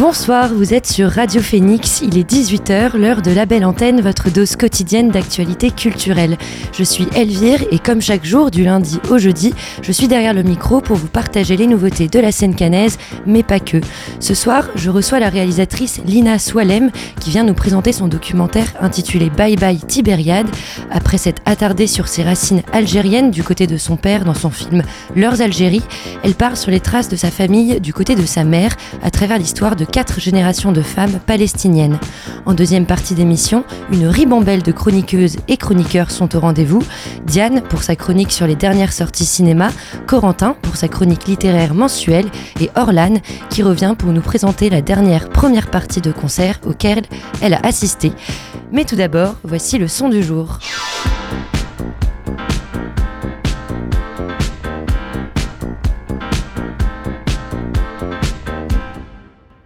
Bonsoir, vous êtes sur Radio Phoenix, il est 18h, l'heure de la belle antenne, votre dose quotidienne d'actualité culturelle. Je suis Elvire et comme chaque jour, du lundi au jeudi, je suis derrière le micro pour vous partager les nouveautés de la scène canaise, mais pas que. Ce soir, je reçois la réalisatrice Lina Swalem qui vient nous présenter son documentaire intitulé Bye Bye Tibériade. Après s'être attardée sur ses racines algériennes du côté de son père dans son film Leurs Algéries, elle part sur les traces de sa famille du côté de sa mère à travers l'histoire de quatre générations de femmes palestiniennes. En deuxième partie d'émission, une ribambelle de chroniqueuses et chroniqueurs sont au rendez-vous. Diane pour sa chronique sur les dernières sorties cinéma, Corentin pour sa chronique littéraire mensuelle et Orlan qui revient pour nous présenter la dernière première partie de concert auquel elle a assisté. Mais tout d'abord, voici le son du jour.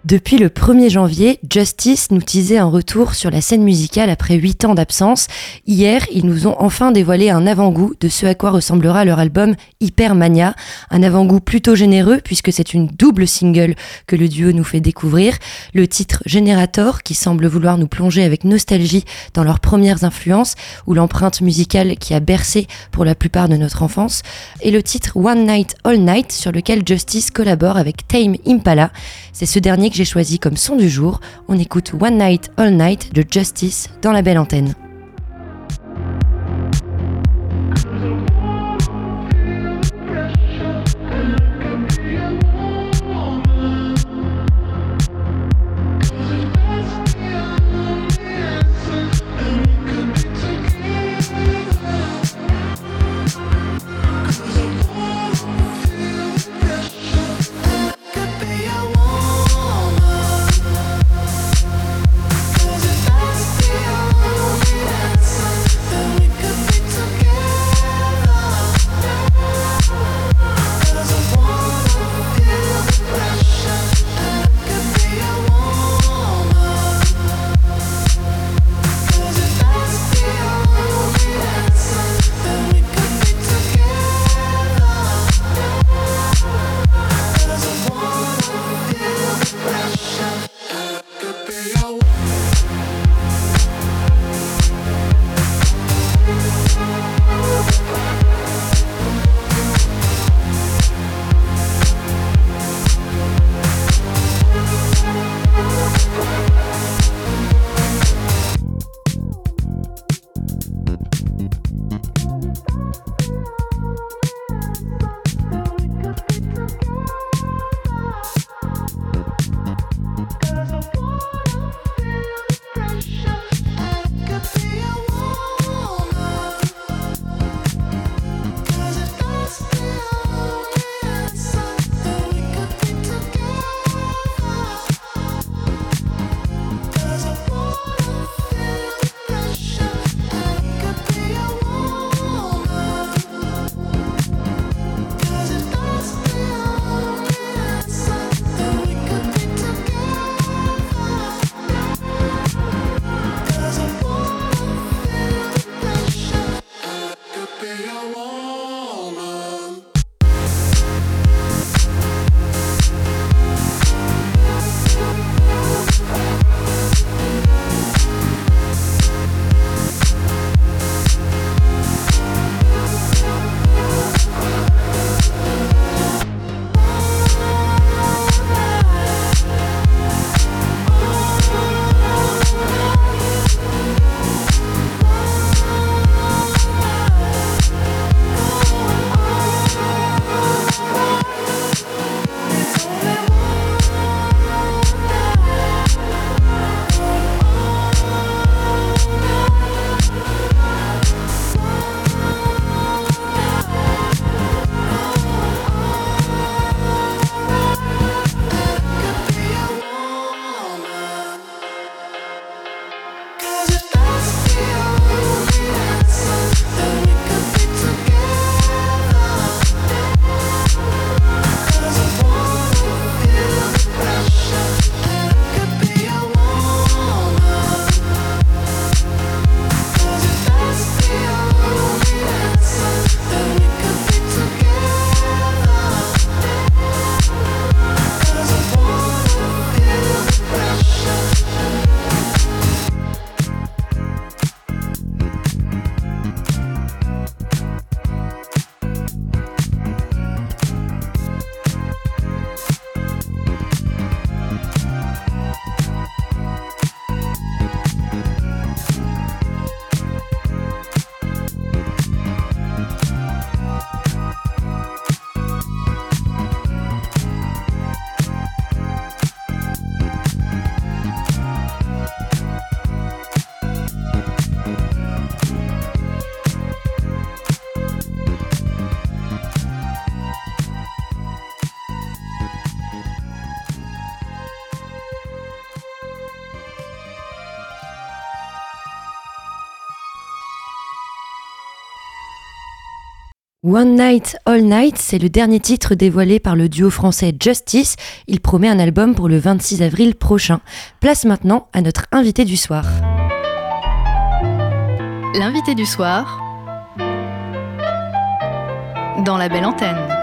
Depuis le 1er janvier, Justice nous teasait un retour sur la scène musicale après 8 ans d'absence. Hier, ils nous ont enfin dévoilé un avant-goût de ce à quoi ressemblera leur album Hypermania. Un avant-goût plutôt généreux puisque c'est une double single que le duo nous fait découvrir. Le titre Generator qui semble vouloir nous plonger avec nostalgie dans leurs premières influences ou l'empreinte musicale qui a bercé pour la plupart de notre enfance. Et le titre One Night All Night sur lequel Justice collabore avec Tame Impala. C'est ce dernier j'ai choisi comme son du jour. On écoute One Night All Night de Justice dans la belle antenne. One Night All Night, c'est le dernier titre dévoilé par le duo français Justice. Il promet un album pour le 26 avril prochain. Place maintenant à notre invité du soir. L'invité du soir dans la belle antenne.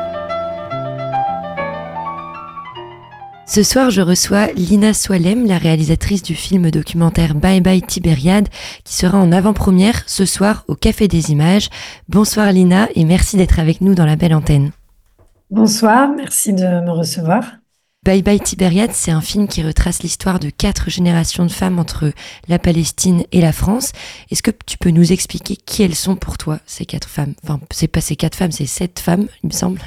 Ce soir, je reçois Lina Soalem, la réalisatrice du film documentaire Bye Bye Tibériade, qui sera en avant-première ce soir au Café des Images. Bonsoir Lina et merci d'être avec nous dans la belle antenne. Bonsoir, merci de me recevoir. Bye Bye Tibériade, c'est un film qui retrace l'histoire de quatre générations de femmes entre la Palestine et la France. Est-ce que tu peux nous expliquer qui elles sont pour toi, ces quatre femmes? Enfin, c'est pas ces quatre femmes, c'est sept femmes, il me semble.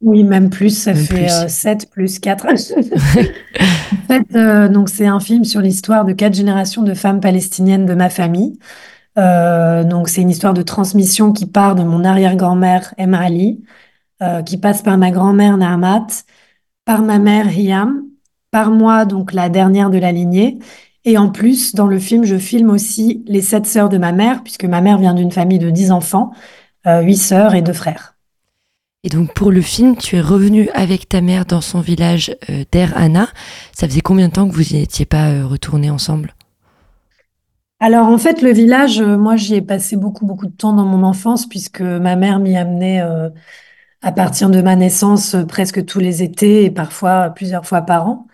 Oui, même plus, ça fait 7 euh, plus 4. en fait, euh, donc c'est un film sur l'histoire de quatre générations de femmes palestiniennes de ma famille. Euh, donc c'est une histoire de transmission qui part de mon arrière-grand-mère Emma Ali, qui passe par ma grand-mère Naamat, par ma mère Hiam, par moi, donc la dernière de la lignée. Et en plus, dans le film, je filme aussi les sept sœurs de ma mère, puisque ma mère vient d'une famille de dix enfants, huit sœurs et deux frères. Et donc pour le film, tu es revenu avec ta mère dans son village euh, Anna. Ça faisait combien de temps que vous n'y étiez pas euh, retournés ensemble? Alors en fait, le village, euh, moi j'y ai passé beaucoup beaucoup de temps dans mon enfance puisque ma mère m'y amenait à partir de ma naissance presque tous les étés et parfois plusieurs fois par an.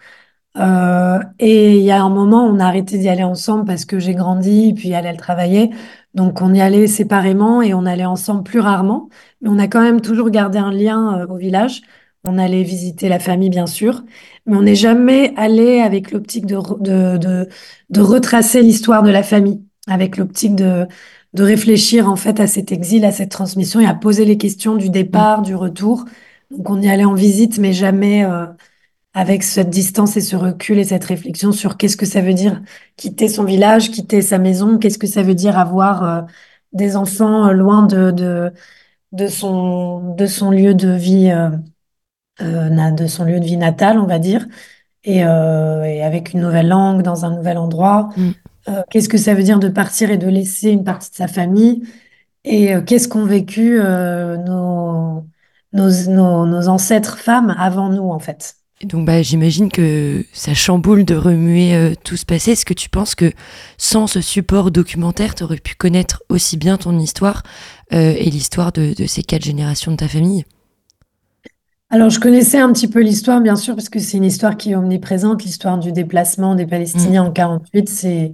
et il y a un moment, on a arrêté d'y aller ensemble parce que j'ai grandi, puis elle, elle travaillait. Donc on y allait séparément et on allait ensemble plus rarement, mais on a quand même toujours gardé un lien euh, au village. On allait visiter la famille, bien sûr, mais on n'est jamais allé avec l'optique de, de, de, retracer l'histoire de la famille, avec l'optique de, de réfléchir en fait à cet exil, à cette transmission et à poser les questions du départ, du retour. Donc on y allait en visite, mais jamais euh, avec cette distance et ce recul et cette réflexion sur qu'est-ce que ça veut dire quitter son village, quitter sa maison, qu'est-ce que ça veut dire avoir euh, des enfants euh, loin de, de, de, son, de son lieu de vie, euh, de son lieu de vie natal, on va dire, et, et, avec une nouvelle langue, dans un nouvel endroit. Mm. qu'est-ce que ça veut dire de partir et de laisser une partie de sa famille et qu'est-ce qu'ont vécu nos, nos, nos, nos ancêtres femmes avant nous, en fait? Donc bah, j'imagine que ça chamboule de remuer euh, tout ce passé. Est-ce que tu penses que sans ce support documentaire, tu aurais pu connaître aussi bien ton histoire euh, et l'histoire de, ces quatre générations de ta famille? Alors, je connaissais un petit peu l'histoire, bien sûr, parce que c'est une histoire qui est omniprésente. L'histoire du déplacement des Palestiniens mm. en 48, c'est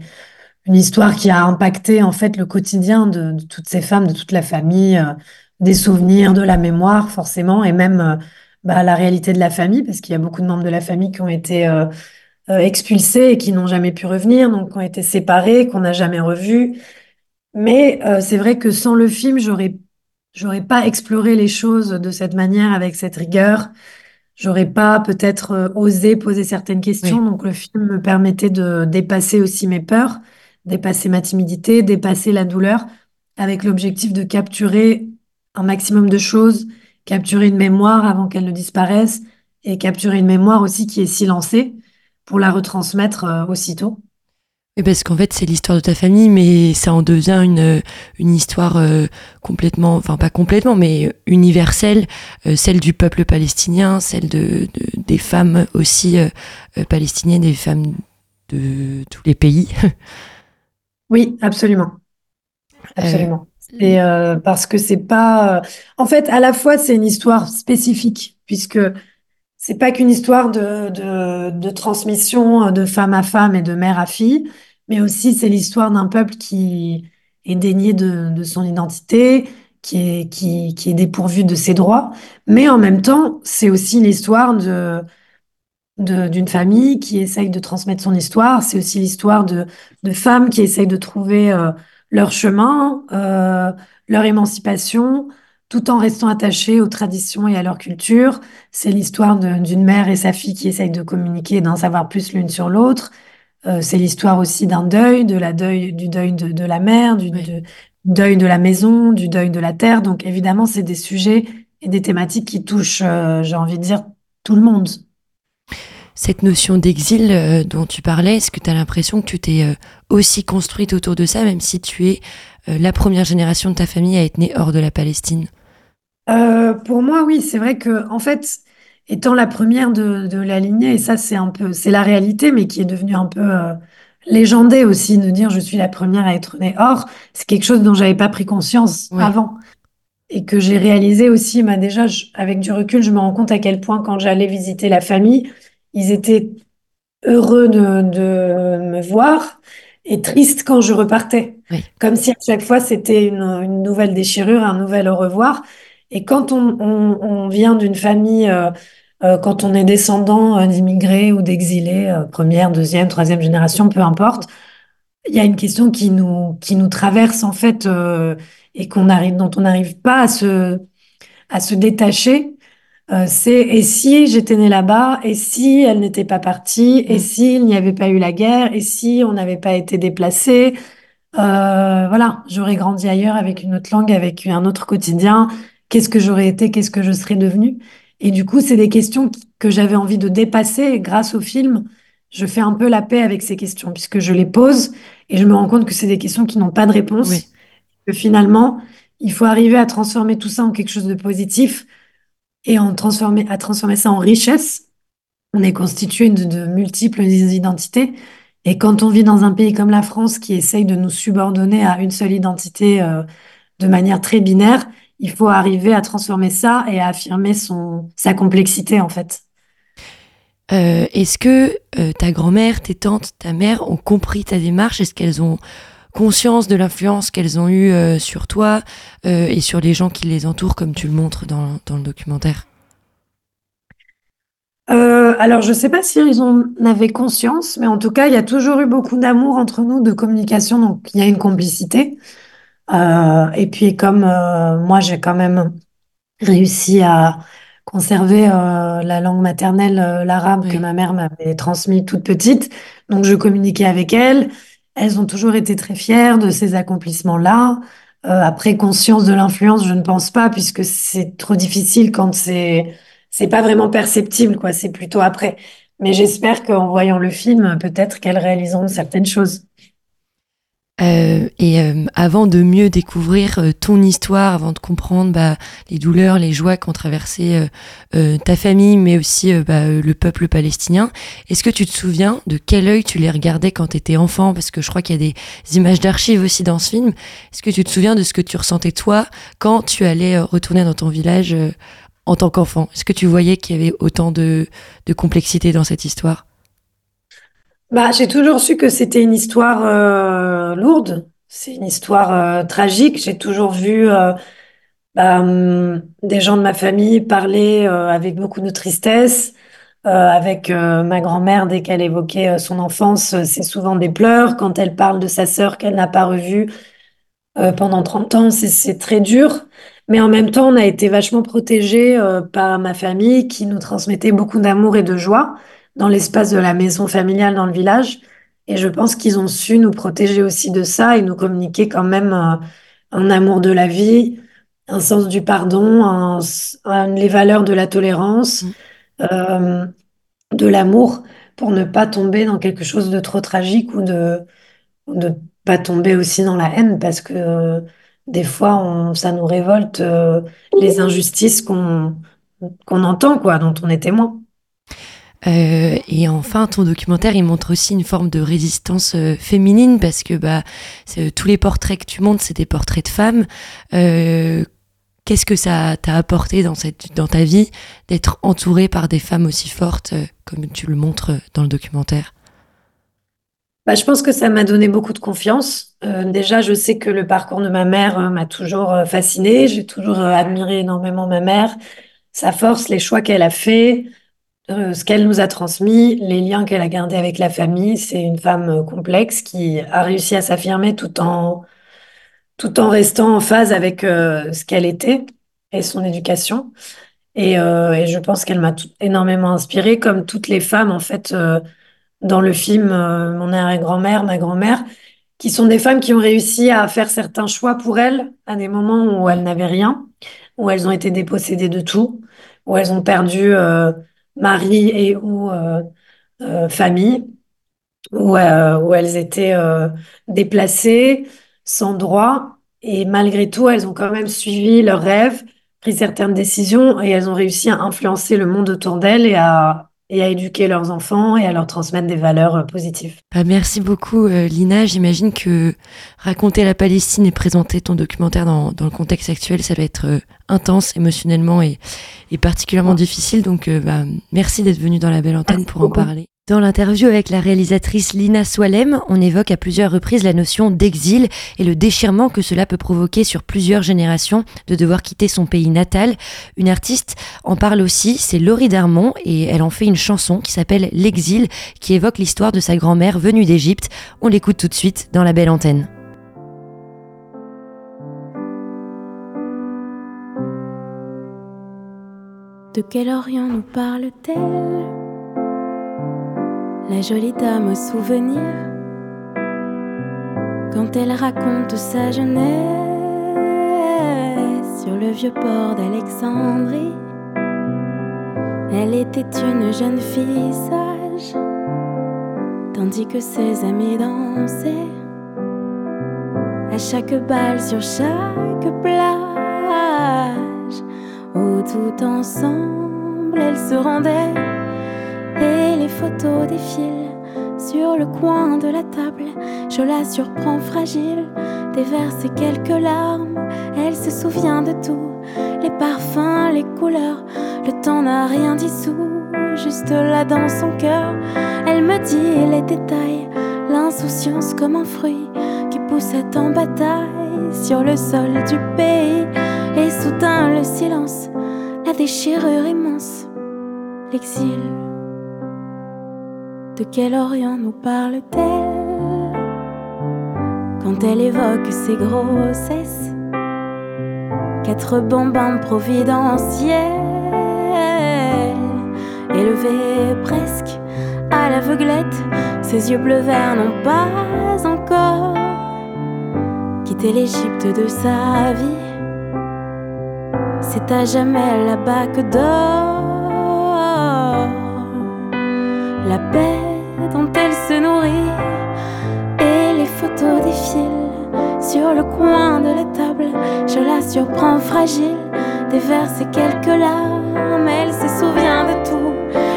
une histoire qui a impacté en fait le quotidien de, toutes ces femmes, de toute la famille, euh, des souvenirs, de la mémoire, forcément, et même bah, la réalité de la famille, parce qu'il y a beaucoup de membres de la famille qui ont été euh, euh, expulsés et qui n'ont jamais pu revenir, donc qui ont été séparés, qu'on n'a jamais revus. Mais euh, c'est vrai que sans le film, j'aurais j'aurais pas exploré les choses de cette manière, avec cette rigueur. J'aurais pas peut-être osé poser certaines questions. Donc le film me permettait de dépasser aussi mes peurs, dépasser ma timidité, dépasser la douleur, avec l'objectif de capturer un maximum de choses capturer une mémoire avant qu'elle ne disparaisse et capturer une mémoire aussi qui est silencée pour la retransmettre euh, aussitôt. Et parce qu'en fait, c'est l'histoire de ta famille, mais ça en devient une, une histoire euh, complètement, enfin pas complètement, mais universelle, euh, celle du peuple palestinien, celle de, des femmes aussi palestiniennes, des femmes de tous les pays. oui, absolument. Absolument. Et euh, parce que c'est pas, en fait, à la fois c'est une histoire spécifique puisque c'est pas qu'une histoire de, de, de, transmission de femme à femme et de mère à fille, mais aussi c'est l'histoire d'un peuple qui est dénié de, de son identité, qui est, qui, qui est dépourvu de ses droits, mais en même temps c'est aussi l'histoire de d'une famille qui essaye de transmettre son histoire. C'est aussi l'histoire de, de femmes qui essayent de trouver euh, leur chemin, euh, leur émancipation, tout en restant attachés aux traditions et à leur culture. C'est l'histoire d'une mère et sa fille qui essayent de communiquer et d'en savoir plus l'une sur l'autre. Euh, c'est l'histoire aussi d'un deuil, de la deuil, du deuil de, la mère, du deuil de la maison, du deuil de la terre. Donc évidemment, c'est des sujets et des thématiques qui touchent, euh, j'ai envie de dire, tout le monde cette notion d'exil euh, dont tu parlais, est-ce que tu as l'impression que tu t'es euh, aussi construite autour de ça, même si tu es euh, la première génération de ta famille à être née hors de la Palestine? Pour moi, oui, c'est vrai que, en fait, étant la première de, de la lignée, et ça, c'est un peu, c'est la réalité, mais qui est devenue un peu légendée aussi, de dire je suis la première à être née. Or, c'est quelque chose dont j'avais pas pris conscience avant et que j'ai réalisé aussi. Bah, déjà, je- avec du recul, je me rends compte à quel point, quand j'allais visiter la famille, ils étaient heureux de, de me voir et triste quand je repartais. oui, Comme si à chaque fois c'était une, une nouvelle déchirure, un nouvel au revoir. Et quand on, on- on vient d'une famille, euh, euh, quand on est descendant euh, d'immigrés ou d'exilés, euh, première, deuxième, troisième génération, peu importe, il y a une question qui nous, qui nous traverse en fait et qu'on arrive, dont on n'arrive pas à se, à se détacher. Euh, c'est et si j'étais née là-bas, et si elle n'était pas partie, et mm, s'il n'y avait pas eu la guerre, et si on n'avait pas été déplacé, euh, voilà, j'aurais grandi ailleurs avec une autre langue, avec un autre quotidien. Qu'est-ce que j'aurais été, qu'est-ce que je serais devenue? Et du coup, c'est des questions que j'avais envie de dépasser. Et grâce au film, je fais un peu la paix avec ces questions, puisque je les pose et je me rends compte que c'est des questions qui n'ont pas de oui. réponse, que finalement, il faut arriver à transformer tout ça en quelque chose de positif et à transformer ça en richesse. On est constitué de, de multiples identités. Et quand on vit dans un pays comme la France qui essaye de nous subordonner à une seule identité euh, de manière très binaire, il faut arriver à transformer ça et à affirmer son, sa complexité en fait. Euh, est-ce que euh, ta grand-mère, tes tantes, ta mère ont compris ta démarche? Est-ce qu'elles ont conscience de l'influence qu'elles ont eue euh, sur toi euh, et sur les gens qui les entourent, comme tu le montres dans, dans le documentaire Euh, alors, je ne sais pas si ils en avaient conscience, mais en tout cas, il y a toujours eu beaucoup d'amour entre nous, de communication, donc il y a une complicité. Et puis, comme moi, j'ai quand même réussi à conserver euh, la langue maternelle, euh, l'arabe que ma mère m'avait transmis toute petite. Donc, je communiquais avec elles. Elles ont toujours été très fières de ces accomplissements-là. Euh, après, conscience de l'influence, je ne pense pas, puisque c'est trop difficile quand c'est c'est pas vraiment perceptible, quoi. C'est plutôt après. Mais j'espère qu'en voyant le film, peut-être qu'elles réaliseront certaines choses. Euh, et euh, avant de mieux découvrir euh, ton histoire, avant de comprendre bah, les douleurs, les joies qu'ont traversé euh, euh, ta famille, mais aussi euh, bah, le peuple palestinien, est-ce que tu te souviens de quel œil tu les regardais quand tu étais enfant? Parce que je crois qu'il y a des images d'archives aussi dans ce film. Est-ce que tu te souviens de ce que tu ressentais toi quand tu allais retourner dans ton village en tant qu'enfant? Est-ce que tu voyais qu'il y avait autant de, de complexité dans cette histoire? Bah, j'ai toujours su que c'était une histoire euh, lourde, c'est une histoire euh, tragique. J'ai toujours vu euh, bah, hum, des gens de ma famille parler avec beaucoup de tristesse, avec ma grand-mère dès qu'elle évoquait son enfance, c'est souvent des pleurs. Quand elle parle de sa sœur qu'elle n'a pas revue, pendant 30 ans, c'est très dur. Mais en même temps, on a été vachement protégés par ma famille qui nous transmettait beaucoup d'amour et de joie dans l'espace de la maison familiale dans le village. Et je pense qu'ils ont su nous protéger aussi de ça et nous communiquer quand même euh, un amour de la vie, un sens du pardon, un- un- les valeurs de la tolérance, Mm. euh, de l'amour pour ne pas tomber dans quelque chose de trop tragique ou de de pas tomber aussi dans la haine parce que euh, des fois on, ça nous révolte les injustices qu'on qu'on entend quoi, dont on est témoin. Euh, et enfin, ton documentaire, il montre aussi une forme de résistance euh, féminine parce que bah, c'est- tous les portraits que tu montres, c'est des portraits de femmes. Euh, Qu'est-ce que ça t'a apporté dans, ta vie d'être entourée par des femmes aussi fortes, euh, comme tu le montres dans le documentaire? Bah, je pense que ça m'a donné beaucoup de confiance. Euh, déjà, je sais que le parcours de ma mère euh, m'a toujours euh, fascinée. J'ai toujours euh, admiré énormément ma mère, sa force, les choix qu'elle a fait, euh, ce qu'elle nous a transmis, les liens qu'elle a gardés avec la famille. C'est une femme euh, complexe qui a réussi à s'affirmer tout en tout en restant en phase avec euh, ce qu'elle était et son éducation. Et, je pense qu'elle m'a énormément inspirée, comme toutes les femmes, en fait, dans le film, mon arrière-grand-mère, ma grand-mère, qui sont des femmes qui ont réussi à faire certains choix pour elles à des moments où elles n'avaient rien, où elles ont été dépossédées de tout, où elles ont perdu mari et ou euh, euh, famille où, euh, où elles étaient déplacées, sans droit, et malgré tout, elles ont quand même suivi leurs rêves, pris certaines décisions et elles ont réussi à influencer le monde autour d'elles et à, et à éduquer leurs enfants et à leur transmettre des valeurs euh, positives. Bah, merci beaucoup euh, Lina. J'imagine que raconter la Palestine et présenter ton documentaire dans, dans le contexte actuel, ça va être euh, intense émotionnellement et, et particulièrement difficile. Donc bah, merci d'être venu dans la belle antenne pour en parler. Dans l'interview avec la réalisatrice Lina Swalem, on évoque à plusieurs reprises la notion d'exil et le déchirement que cela peut provoquer sur plusieurs générations de devoir quitter son pays natal. Une artiste en parle aussi, c'est Laurie Darmon, et elle en fait une chanson qui s'appelle L'exil, qui évoque l'histoire de sa grand-mère venue d'Égypte. On l'écoute tout de suite dans la belle antenne. De quel Orient nous parle-t-elle? La jolie dame au souvenir quand elle raconte sa jeunesse sur le vieux port d'Alexandrie. Elle était une jeune fille sage, tandis que ses amis dansaient à chaque balle sur chaque plage, où tout ensemble elles se rendaient les photos défilent sur le coin de la table. Je la surprends fragile, déverse quelques larmes. Elle se souvient de tout, les parfums, les couleurs. Le temps n'a rien dissous, juste là dans son cœur. Elle me dit les détails, l'insouciance comme un fruit qui poussait en bataille sur le sol du pays. Et soudain le silence, la déchirure immense, l'exil. De quel Orient nous parle-t-elle quand elle évoque ses grossesses Quatre bonbons providentiels, élevés presque à l'aveuglette, ses yeux bleu vert n'ont pas encore quitté l'Égypte de sa vie. C'est à jamais la bague d'or, la paix elle se nourrit et les photos défilent sur le coin de la table. Je la surprends fragile, déverse quelques larmes. Elle se souvient de tout,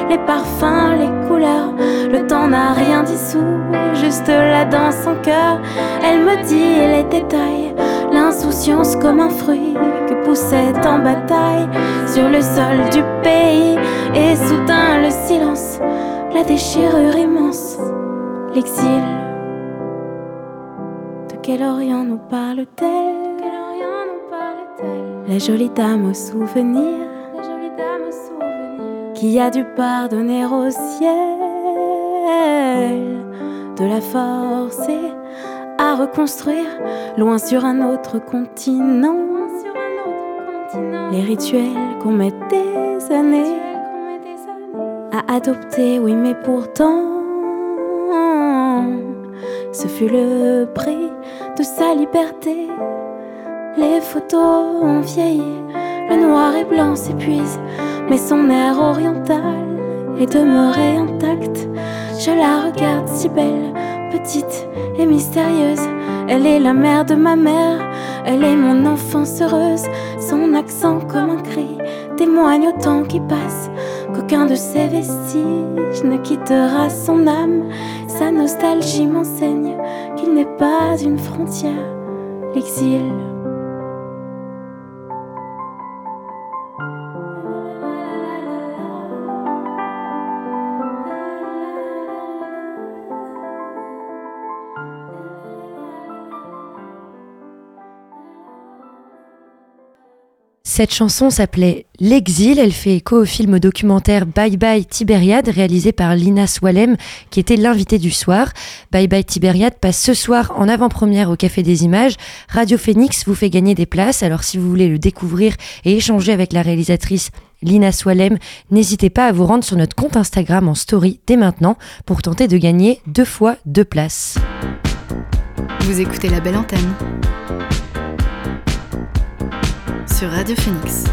les parfums, les couleurs. Le temps n'a rien dissous, juste là dans son cœur. Elle me dit les détails, l'insouciance comme un fruit que poussait en bataille sur le sol du pays. Et soudain le silence la déchirure immense, l'exil. De quel Orient nous parle-t-elle? La jolie dame au souvenir, qui a dû pardonner au ciel, de la forcer à reconstruire loin sur un autre continent. Les rituels qu'on met des années à adopter, oui, mais pourtant, ce fut le prix de sa liberté. Les photos ont vieilli, le noir et blanc s'épuise, mais son air oriental est demeuré intact. Je la regarde si belle, petite et mystérieuse. Elle est la mère de ma mère, elle est mon enfance heureuse. Son accent comme un cri témoigne au temps qui passe qu'aucun de ses vestiges ne quittera son âme. Sa nostalgie m'enseigne qu'il n'est pas une frontière, l'exil. Cette chanson s'appelait L'exil. Elle fait écho au film documentaire Bye Bye Tibériade réalisé par Lina Swalem qui était l'invitée du soir. Bye Bye Tibériade passe ce soir en avant-première au Café des Images. Radio Phoenix vous fait gagner des places. Alors si vous voulez le découvrir et échanger avec la réalisatrice Lina Swalem, n'hésitez pas à vous rendre sur notre compte Instagram en story dès maintenant pour tenter de gagner deux fois deux places. Vous écoutez la belle antenne sur Radio Phoenix.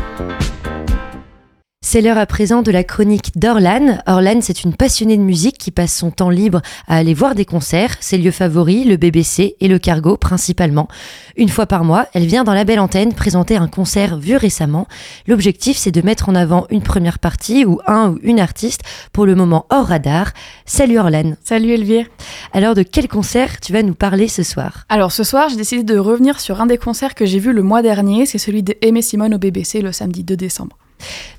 C'est l'heure à présent de la chronique d'Orlan. Orlan, c'est une passionnée de musique qui passe son temps libre à aller voir des concerts. Ses lieux favoris, le BBC et le Cargo principalement. Une fois par mois, elle vient dans la belle antenne présenter un concert vu récemment. L'objectif, c'est de mettre en avant une première partie ou un ou une artiste pour le moment hors radar. Salut Orlan. Salut Elvire. Alors, de quel concert tu vas nous parler ce soir? Alors, ce soir, j'ai décidé de revenir sur un des concerts que j'ai vu le mois dernier. C'est celui de Aimé Simone au BBC le samedi 2 décembre.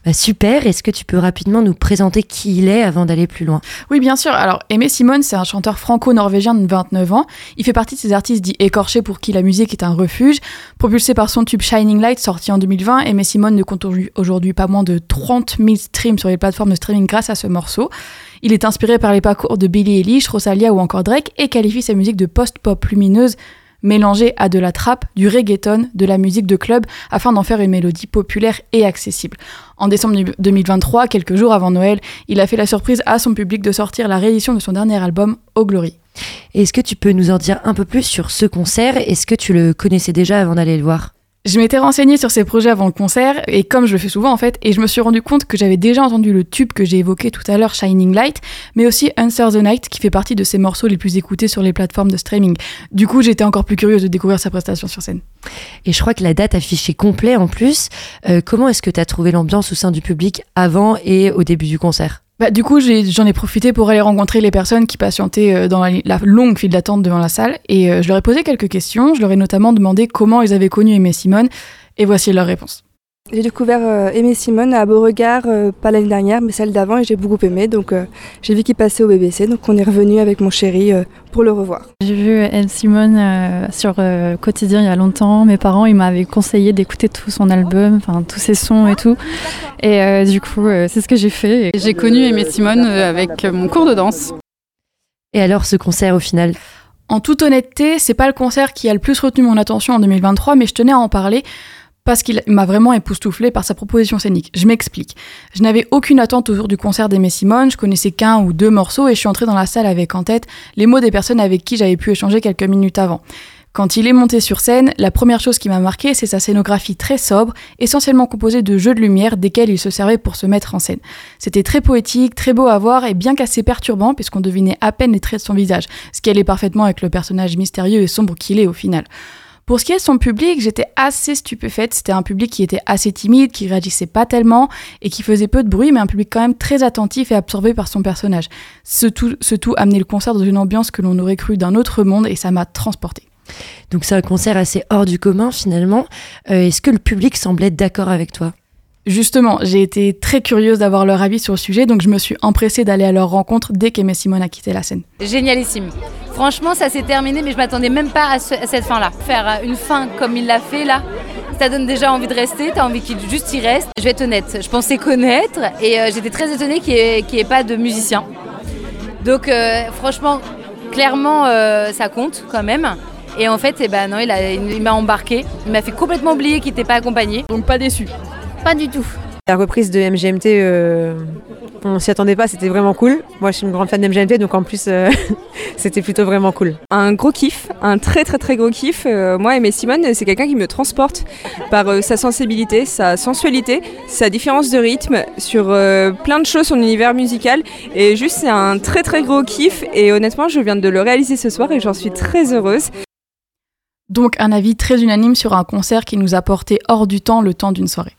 Bah, super, est-ce que tu peux rapidement nous présenter qui il est avant d'aller plus loin? Oui, bien sûr. Alors, Aimé Simone, c'est un chanteur franco-norvégien de 29 ans. Il fait partie de ces artistes dits écorchés pour qui la musique est un refuge. Propulsé par son tube Shining Light, sorti en 2020, Aimé Simone ne compte aujourd'hui pas moins de 30 000 streams sur les plateformes de streaming grâce à ce morceau. Il est inspiré par les parcours de Billie Eilish, Rosalia ou encore Drake et qualifie sa musique de post-pop lumineuse mélangée à de la trappe, du reggaeton, de la musique de club, afin d'en faire une mélodie populaire et accessible. En décembre 2023, quelques jours avant Noël, il a fait la surprise à son public de sortir la réédition de son dernier album, Oh Glory. Est-ce que tu peux nous en dire un peu plus sur ce concert? Est-ce que tu le connaissais déjà avant d'aller le voir? Je m'étais renseignée sur ces projets avant le concert, et comme je le fais souvent en fait, et je me suis rendu compte que j'avais déjà entendu le tube que j'ai évoqué tout à l'heure, Shining Light, mais aussi Answer the Night, qui fait partie de ses morceaux les plus écoutés sur les plateformes de streaming. Du coup, j'étais encore plus curieuse de découvrir sa prestation sur scène. Et je crois que la date affichée complet en plus. Euh, comment est-ce que tu as trouvé l'ambiance au sein du public avant et au début du concert? Bah, du coup, j'en ai, profité pour aller rencontrer les personnes qui patientaient euh, dans la, longue file d'attente devant la salle et euh, je leur ai posé quelques questions. Je leur ai notamment demandé comment ils avaient connu Aimé Simone et voici leur réponse. J'ai découvert euh, Aimé Simone à Beauregard, euh, pas l'année dernière, mais celle d'avant, et j'ai beaucoup aimé. Donc euh, j'ai vu qu'il passait au BBC, donc on est revenu avec mon chéri pour le revoir. J'ai vu Aimé Simone sur Quotidien il y a longtemps. Mes parents, ils m'avaient conseillé d'écouter tout son album, enfin tous ses sons et tout. Et du coup, c'est ce que j'ai fait. J'ai connu Aimé Simone avec mon cours de danse. Et alors, ce concert au final? En toute honnêteté, c'est pas le concert qui a le plus retenu mon attention en 2023, mais je tenais à en parler parce qu'il m'a vraiment époustouflé par sa proposition scénique. Je m'explique. Je n'avais aucune attente autour du concert d'Aimé Simone, je connaissais qu'un ou deux morceaux et je suis entrée dans la salle avec en tête les mots des personnes avec qui j'avais pu échanger quelques minutes avant. Quand il est monté sur scène, la première chose qui m'a marqué, c'est sa scénographie très sobre, essentiellement composée de jeux de lumière desquels il se servait pour se mettre en scène. C'était très poétique, très beau à voir et bien qu'assez perturbant puisqu'on devinait à peine les traits de son visage, ce qui allait parfaitement avec le personnage mystérieux et sombre qu'il est au final. Pour ce qui est de son public, j'étais assez stupéfaite. C'était un public qui était assez timide, qui réagissait pas tellement et qui faisait peu de bruit, mais un public quand même très attentif et absorbé par son personnage. Ce tout, ce tout amenait le concert dans une ambiance que l'on aurait cru d'un autre monde et ça m'a transporté. Donc c'est un concert assez hors du commun finalement. Euh, est-ce que le public semblait d'accord avec toi? Justement, j'ai été très curieuse d'avoir leur avis sur le sujet, donc je me suis empressée d'aller à leur rencontre dès qu'Aimé Simone a quitté la scène. Génialissime. Franchement, ça s'est terminé, mais je m'attendais même pas à, cette fin-là. Faire euh, une fin comme il l'a fait là, ça donne déjà envie de rester, t'as envie qu'il juste y reste. Je vais être honnête, je pensais connaître et euh, j'étais très étonnée qu'il n'y ait, pas de musicien. Donc euh, franchement, clairement, ça compte quand même. Et en fait, eh ben, non, il m'a embarqué, il m'a fait complètement oublier qu'il n'était pas accompagné. Donc pas déçu. Pas du tout. La reprise de MGMT, euh, on s'y attendait pas, c'était vraiment cool. Moi, je suis une grande fan de MGMT, donc en plus, euh, c'était plutôt vraiment cool. Un gros kiff, un très très très gros kiff. Euh, moi, Aimé Simone, c'est quelqu'un qui me transporte par sa sensibilité, sa sensualité, sa différence de rythme, sur plein de choses, son univers musical. Et juste, c'est un très très gros kiff. Et honnêtement, je viens de le réaliser ce soir et j'en suis très heureuse. Donc, un avis très unanime sur un concert qui nous a porté hors du temps le temps d'une soirée.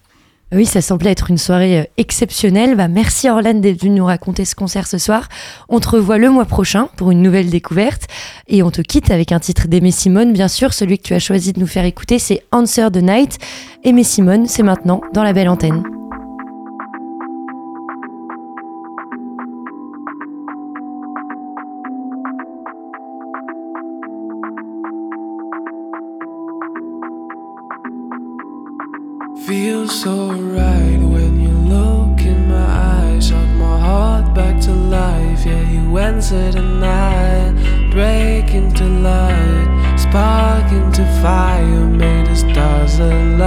Oui, ça semblait être une soirée euh, exceptionnelle. Bah, merci Orlane d'être venu nous raconter ce concert ce soir. On te revoit le mois prochain pour une nouvelle découverte. Et on te quitte avec un titre d'Aimé Simone, bien sûr. Celui que tu as choisi de nous faire écouter, c'est Answer the Night. Aimé Simone, c'est maintenant dans la belle antenne. Feels so right when you look in my eyes. Shock my heart back to life. Yeah, you answer the night, break into light, spark into fire, made the stars align.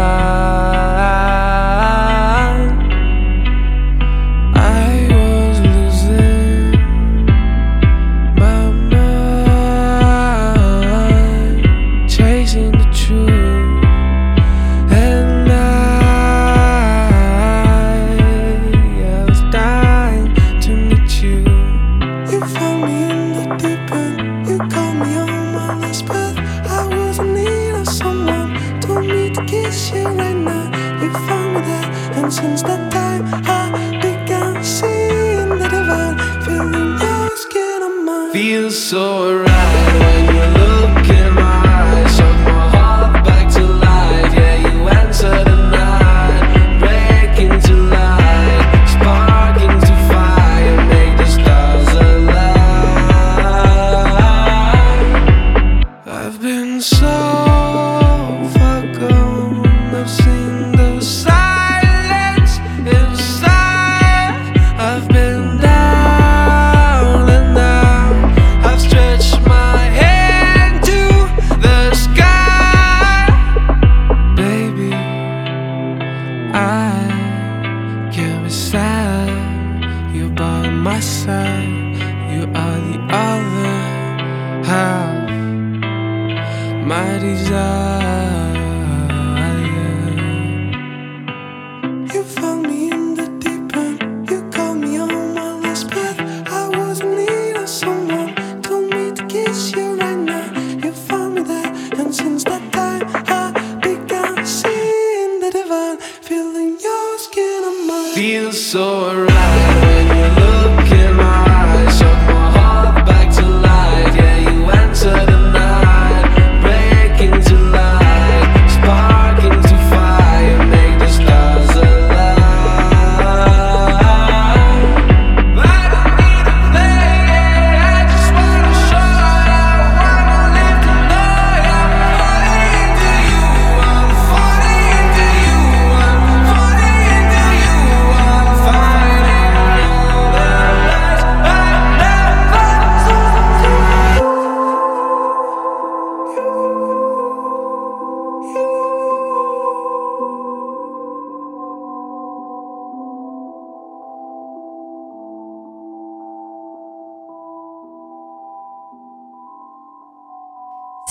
So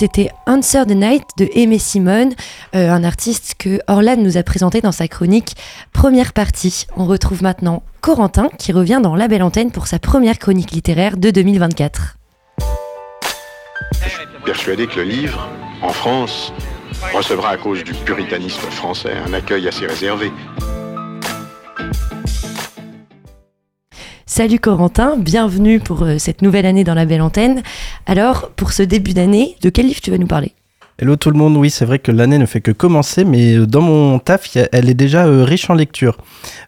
C'était Answer the Night de Aimé Simone, euh, un artiste que Orlan nous a présenté dans sa chronique Première partie. On retrouve maintenant Corentin qui revient dans La Belle Antenne pour sa première chronique littéraire de 2024. persuadé que le livre, en France, recevra à cause du puritanisme français un accueil assez réservé. Salut Corentin, bienvenue pour euh, cette nouvelle année dans La Belle Antenne. Alors, pour ce début d'année, de quel livre tu vas nous parler? Hello tout le monde, oui c'est vrai que l'année ne fait que commencer, mais euh, dans mon taf, elle est déjà euh, riche en lecture.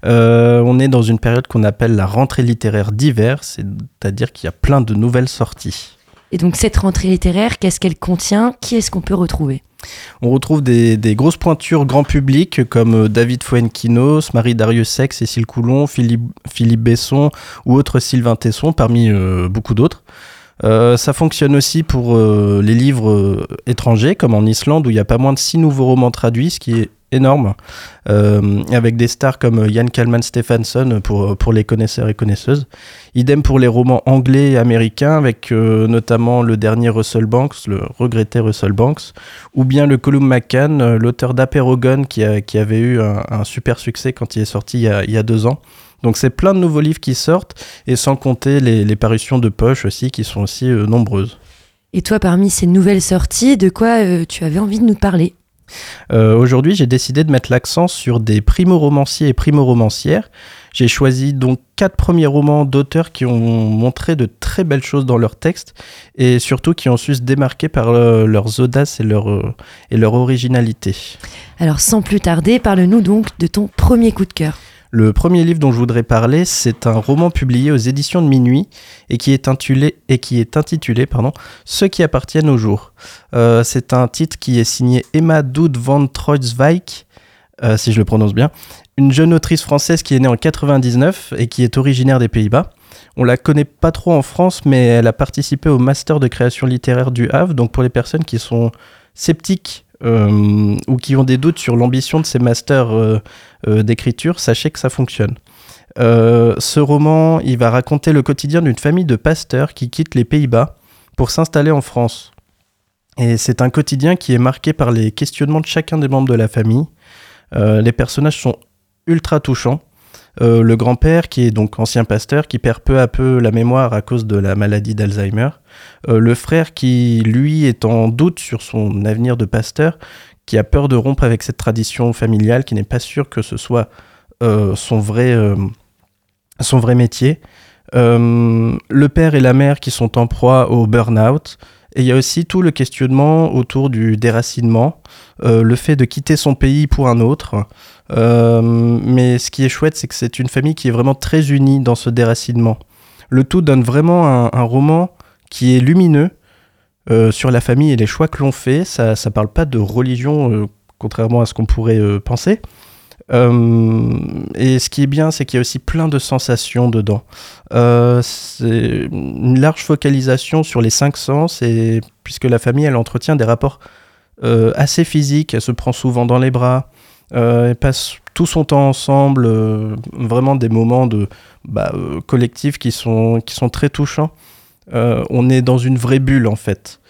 Euh, on est dans une période qu'on appelle la rentrée littéraire d'hiver, c'est-à-dire qu'il y a plein de nouvelles sorties. Et donc cette rentrée littéraire, qu'est-ce qu'elle contient? Qui est-ce qu'on peut retrouver? On retrouve des, grosses pointures grand public comme euh, David Fuenquinos, Marie Darius Sec, Cécile Coulon, Philippe, Besson ou autres Sylvain Tesson, parmi euh, beaucoup d'autres. Euh, ça fonctionne aussi pour les livres étrangers, comme en Islande, où il y a pas moins de six nouveaux romans traduits, ce qui est énorme, euh, avec des stars comme Jan Kalman Stephenson pour, pour les connaisseurs et connaisseuses. Idem pour les romans anglais et américains, avec euh, notamment le dernier Russell Banks, le regretté Russell Banks, ou bien le Colum McCann, l'auteur d'Aperogon, qui, qui avait eu un, super succès quand il est sorti il y a, deux ans. Donc c'est plein de nouveaux livres qui sortent, et sans compter les, parutions de poche aussi, qui sont aussi euh, nombreuses. Et toi, parmi ces nouvelles sorties, de quoi tu avais envie de nous parler? Euh, Aujourd'hui, j'ai décidé de mettre l'accent sur des primo-romanciers et primo-romancières. J'ai choisi donc quatre premiers romans d'auteurs qui ont montré de très belles choses dans leurs textes et surtout qui ont su se démarquer par euh, leurs audaces et leur, euh, et leur originalité. Alors sans plus tarder, parle-nous donc de ton premier coup de cœur. Le premier livre dont je voudrais parler, c'est un roman publié aux éditions de Minuit et qui est intitulé, Ceux qui appartiennent au jour. Euh, c'est un titre qui est signé Emma Doud van Troitswijk, euh, si je le prononce bien, une jeune autrice française qui est née en 99 et qui est originaire des Pays-Bas. On la connaît pas trop en France, mais elle a participé au master de création littéraire du Havre. Donc pour les personnes qui sont sceptiques euh, ou qui ont des doutes sur l'ambition de ces masters euh, euh, d'écriture, sachez que ça fonctionne. Ce roman, il va raconter le quotidien d'une famille de pasteurs qui quittent les Pays-Bas pour s'installer en France. Et c'est un quotidien qui est marqué par les questionnements de chacun des membres de la famille. Les personnages sont ultra touchants. Euh, le grand-père, qui est donc ancien pasteur, qui perd peu à peu la mémoire à cause de la maladie d'Alzheimer. Euh, le frère, qui lui est en doute sur son avenir de pasteur, qui a peur de rompre avec cette tradition familiale, qui n'est pas sûr que ce soit euh, son, vrai, son vrai métier. Le père et la mère qui sont en proie au burn-out. Et il y a aussi tout le questionnement autour du déracinement, euh, le fait de quitter son pays pour un autre. Euh, mais ce qui est chouette, c'est que c'est une famille qui est vraiment très unie dans ce déracinement. Le tout donne vraiment un, roman qui est lumineux euh, sur la famille et les choix que l'on fait. Ça ne parle pas de religion, contrairement à ce qu'on pourrait penser. Euh, et ce qui est bien, c'est qu'il y a aussi plein de sensations dedans. Euh, c'est une large focalisation sur les cinq sens, et puisque la famille, elle entretient des rapports euh, assez physiques, elle se prend souvent dans les bras, elle passe tout son temps ensemble, vraiment des moments de bah, collectifs qui sont, qui sont très touchants. On est dans une vraie bulle en fait.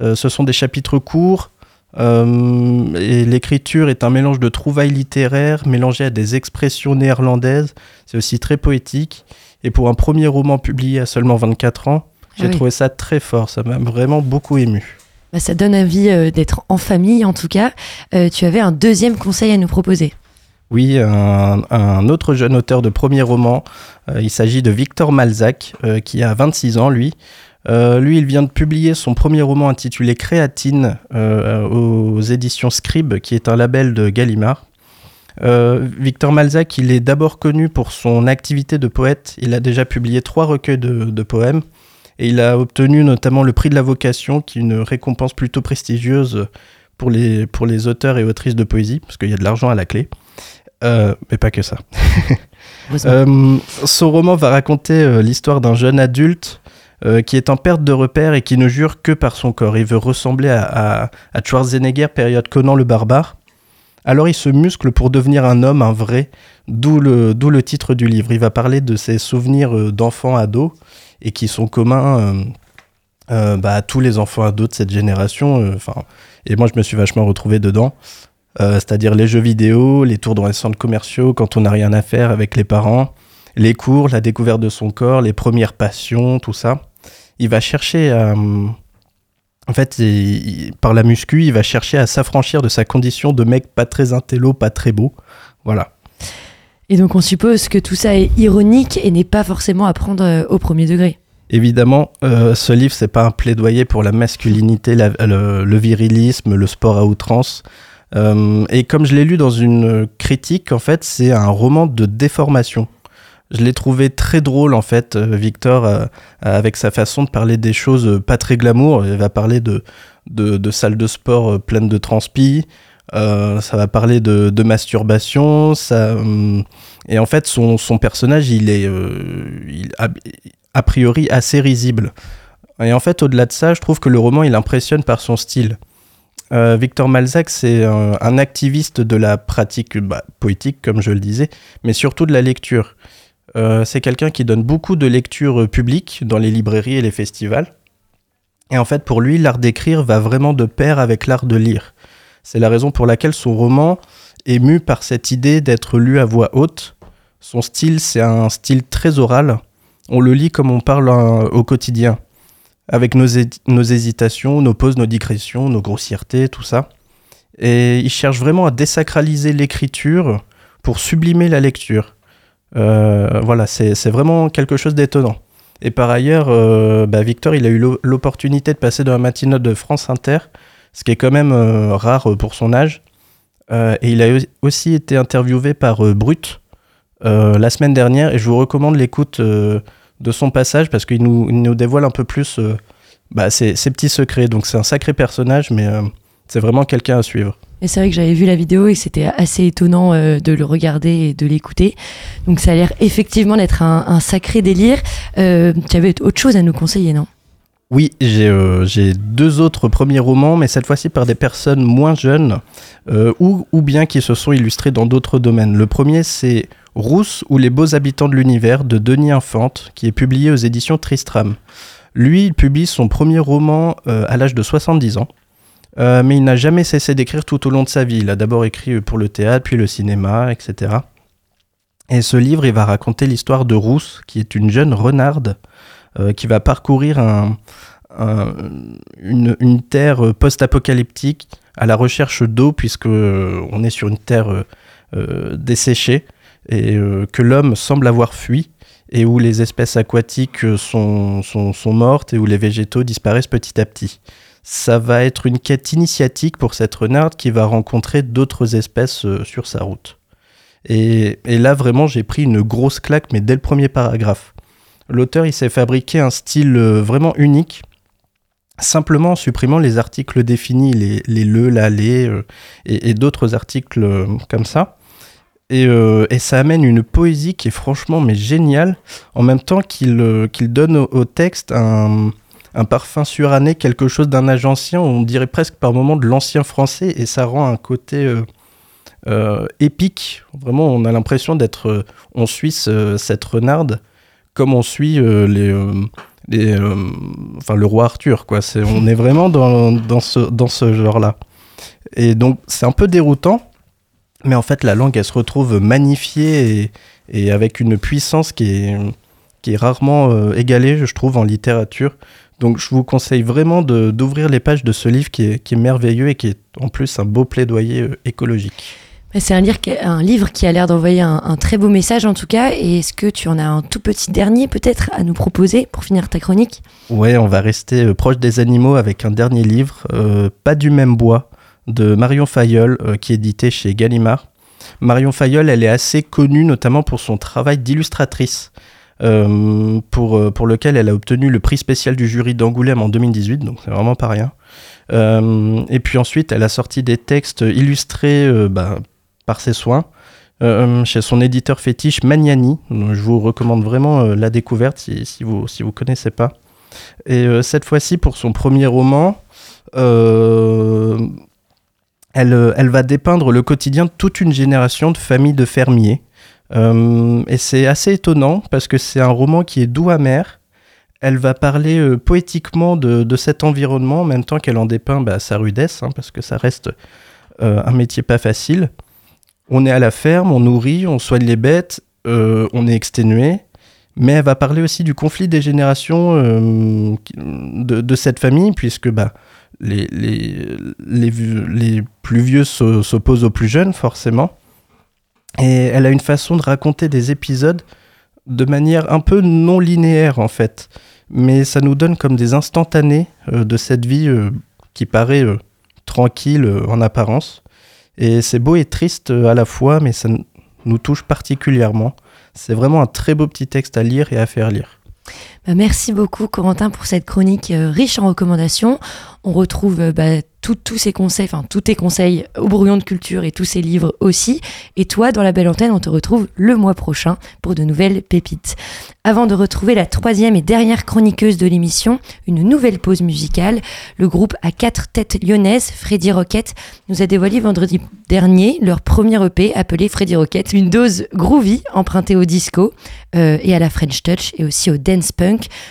Ce sont des chapitres courts, euh, et l'écriture est un mélange de trouvailles littéraires mélangées à des expressions néerlandaises. C'est aussi très poétique. Et pour un premier roman publié à seulement 24 ans, j'ai Ah oui. trouvé ça très fort. Ça m'a vraiment beaucoup ému. Bah, ça donne envie euh, d'être en famille en tout cas. Euh, tu avais un deuxième conseil à nous proposer. Oui, un, un autre jeune auteur de premier roman. il s'agit de Victor Malzac, qui a 26 ans, lui. Euh, lui, il vient de publier son premier roman intitulé Créatine euh, aux éditions Scribe, qui est un label de Gallimard. Euh, Victor Malzac, il est d'abord connu pour son activité de poète. Il a déjà publié trois recueils de, de poèmes. Et il a obtenu notamment le prix de la vocation, qui est une récompense plutôt prestigieuse pour les, pour les auteurs et autrices de poésie, parce qu'il y a de l'argent à la clé. Euh, mais pas que ça. Euh, son roman va raconter l'histoire d'un jeune adulte euh, qui est en perte de repère et qui ne jure que par son corps. Il veut ressembler à, à, Schwarzenegger, période Conan le barbare. Alors il se muscle pour devenir un homme, un vrai, d'où le, le titre du livre. Il va parler de ses souvenirs euh, d'enfants ados et qui sont communs euh, bah, à tous les enfants ados de cette génération. et moi je me suis vachement retrouvé dedans. C'est-à-dire les jeux vidéo, les tours dans les centres commerciaux quand on n'a rien à faire avec les parents, les cours, la découverte de son corps, les premières passions, tout ça. Il va chercher à... En fait, il- il- par la muscu, il va chercher à s'affranchir de sa condition de mec pas très intello, pas très beau. Voilà. Et donc on suppose que tout ça est ironique et n'est pas forcément à prendre euh, au premier degré. Évidemment, euh, ce livre, c'est pas un plaidoyer pour la masculinité, la- le, le virilisme, le sport à outrance. Euh, et comme je l'ai lu dans une critique, en fait, c'est un roman de déformation. Je l'ai trouvé très drôle, en fait, euh, Victor, euh, avec sa façon de parler des choses euh, pas très glamour. Il va parler de, de, salles de sport euh, pleines de transpi. Euh, ça va parler de, de masturbation. Ça, et en fait, son, son personnage, il est euh, a, priori assez risible. Et en fait, au-delà de ça, je trouve que le roman, il impressionne par son style. Euh, Victor Malzac, c'est un, un activiste de la pratique bah, poétique, comme je le disais, mais surtout de la lecture. Euh, c'est quelqu'un qui donne beaucoup de lectures euh, publiques dans les librairies et les festivals. Et en fait, pour lui, l'art d'écrire va vraiment de pair avec l'art de lire. C'est la raison pour laquelle son roman est mu par cette idée d'être lu à voix haute. Son style, c'est un style très oral. On le lit comme on parle euh, au quotidien, avec nos, nos hésitations, nos pauses, nos digressions, nos grossièretés, tout ça. Et il cherche vraiment à désacraliser l'écriture pour sublimer la lecture. Euh, voilà, c'est vraiment quelque chose d'étonnant. Et par ailleurs, euh, bah, Victor, il a eu l'o- l'opportunité de passer dans la matinale de France Inter, ce qui est quand même euh, rare pour son âge. Euh, et il a aussi été interviewé par euh, Brut euh, la semaine dernière, et je vous recommande l'écoute euh, de son passage parce qu'il nous, nous dévoile un peu plus euh, bah, ses, ses petits secrets. Donc c'est un sacré personnage, mais euh, c'est vraiment quelqu'un à suivre. Et c'est vrai que j'avais vu la vidéo et c'était assez étonnant euh, de le regarder et de l'écouter. Donc ça a l'air effectivement d'être un, un sacré délire. Euh, tu avais autre chose à nous conseiller, non? Oui, j'ai euh, j'ai deux autres premiers romans, mais cette fois-ci par des personnes moins jeunes, euh, ou, ou bien qui se sont illustrées dans d'autres domaines. Le premier, c'est Rousse ou les beaux habitants de l'univers de Denis Infante, qui est publié aux éditions Tristram. Lui, il publie son premier roman euh, à l'âge de 70 ans. Euh, mais il n'a jamais cessé d'écrire tout au long de sa vie. Il a d'abord écrit pour le théâtre, puis le cinéma, etc. Et ce livre, il va raconter l'histoire de Rousse, qui est une jeune renarde euh, qui va parcourir un, un- une, terre post-apocalyptique à la recherche d'eau, puisque euh, on est sur une terre desséchée. et que l'homme semble avoir fui et où les espèces aquatiques sont mortes et où les végétaux disparaissent petit à petit. Ça va être une quête initiatique pour cette renarde qui va rencontrer d'autres espèces euh, sur sa route. Et, là, vraiment, j'ai pris une grosse claque, mais dès le premier paragraphe. L'auteur, il s'est fabriqué un style euh, vraiment unique, simplement en supprimant les articles définis, les, les le, la, les, euh, et, d'autres articles comme ça. Et, ça amène une poésie qui est franchement mais géniale, en même temps qu'il qu'il donne au, au texte un, un parfum suranné, quelque chose d'un âge ancien, on dirait presque par moments de l'ancien français, et ça rend un côté euh, euh, épique. Vraiment, on a l'impression d'être, euh, on suit ce- cette renarde comme on suit enfin le roi Arthur, quoi. On est vraiment dans, ce, genre-là. Et donc, c'est un peu déroutant, mais en fait, la langue, elle se retrouve magnifiée et, avec une puissance qui est, rarement égalée, je trouve, en littérature. Donc, je vous conseille vraiment d'ouvrir les pages de ce livre qui est, qui est merveilleux et qui est en plus un beau plaidoyer euh, écologique. C'est un, livre qui a l'air d'envoyer un, un très beau message en tout cas. Et est-ce que tu en as un tout petit dernier peut-être à nous proposer pour finir ta chronique? Ouais, on va rester euh, proche des animaux avec un dernier livre, euh, Pas du même bois, de Marion Fayolle, euh, qui est édité chez Gallimard. Marion Fayolle, elle est assez connue notamment pour son travail d'illustratrice, euh, pour, euh, pour lequel elle a obtenu le prix spécial du jury d'Angoulême en 2018, donc c'est vraiment pas rien. Euh, et puis ensuite, elle a sorti des textes illustrés bah, par ses soins. chez son éditeur fétiche Magnani. Je vous recommande vraiment la découverte si, si vous vous connaissez pas. Et cette fois-ci, pour son premier roman, elle, elle va dépeindre le quotidien de toute une génération de familles de fermiers. Euh, et c'est assez étonnant parce que c'est un roman qui est doux amer. Elle va parler euh, poétiquement de, cet environnement en même temps qu'elle en dépeint bah, sa rudesse, hein, parce que ça reste euh, un métier pas facile. On est à la ferme, on nourrit, on soigne les bêtes, on est exténué, mais elle va parler aussi du conflit des générations de, cette famille, puisque bah, les, les, plus vieux s'o- s'opposent aux plus jeunes, forcément. Et elle a une façon de raconter des épisodes de manière un peu non linéaire, en fait. Mais ça nous donne comme des instantanés euh, de cette vie euh, qui paraît euh, tranquille en apparence. Et c'est beau et triste à la fois, mais ça nous touche particulièrement. C'est vraiment un très beau petit texte à lire et à faire lire. Bah, merci beaucoup Corentin pour cette chronique euh, riche en recommandations. On retrouve euh, bah, tous ces conseils, enfin tous tes conseils au brouillon de culture et tous ces livres aussi. Et toi, dans la belle antenne, on te retrouve le mois prochain pour de nouvelles pépites. Avant de retrouver la troisième et dernière chroniqueuse de l'émission, une nouvelle pause musicale. Le groupe à quatre têtes lyonnaises, Freddy Rocket, nous a dévoilé vendredi dernier leur premier EP appelé Freddy Rocket. Une dose groovy empruntée au disco euh, et à la French Touch et aussi au dance punk.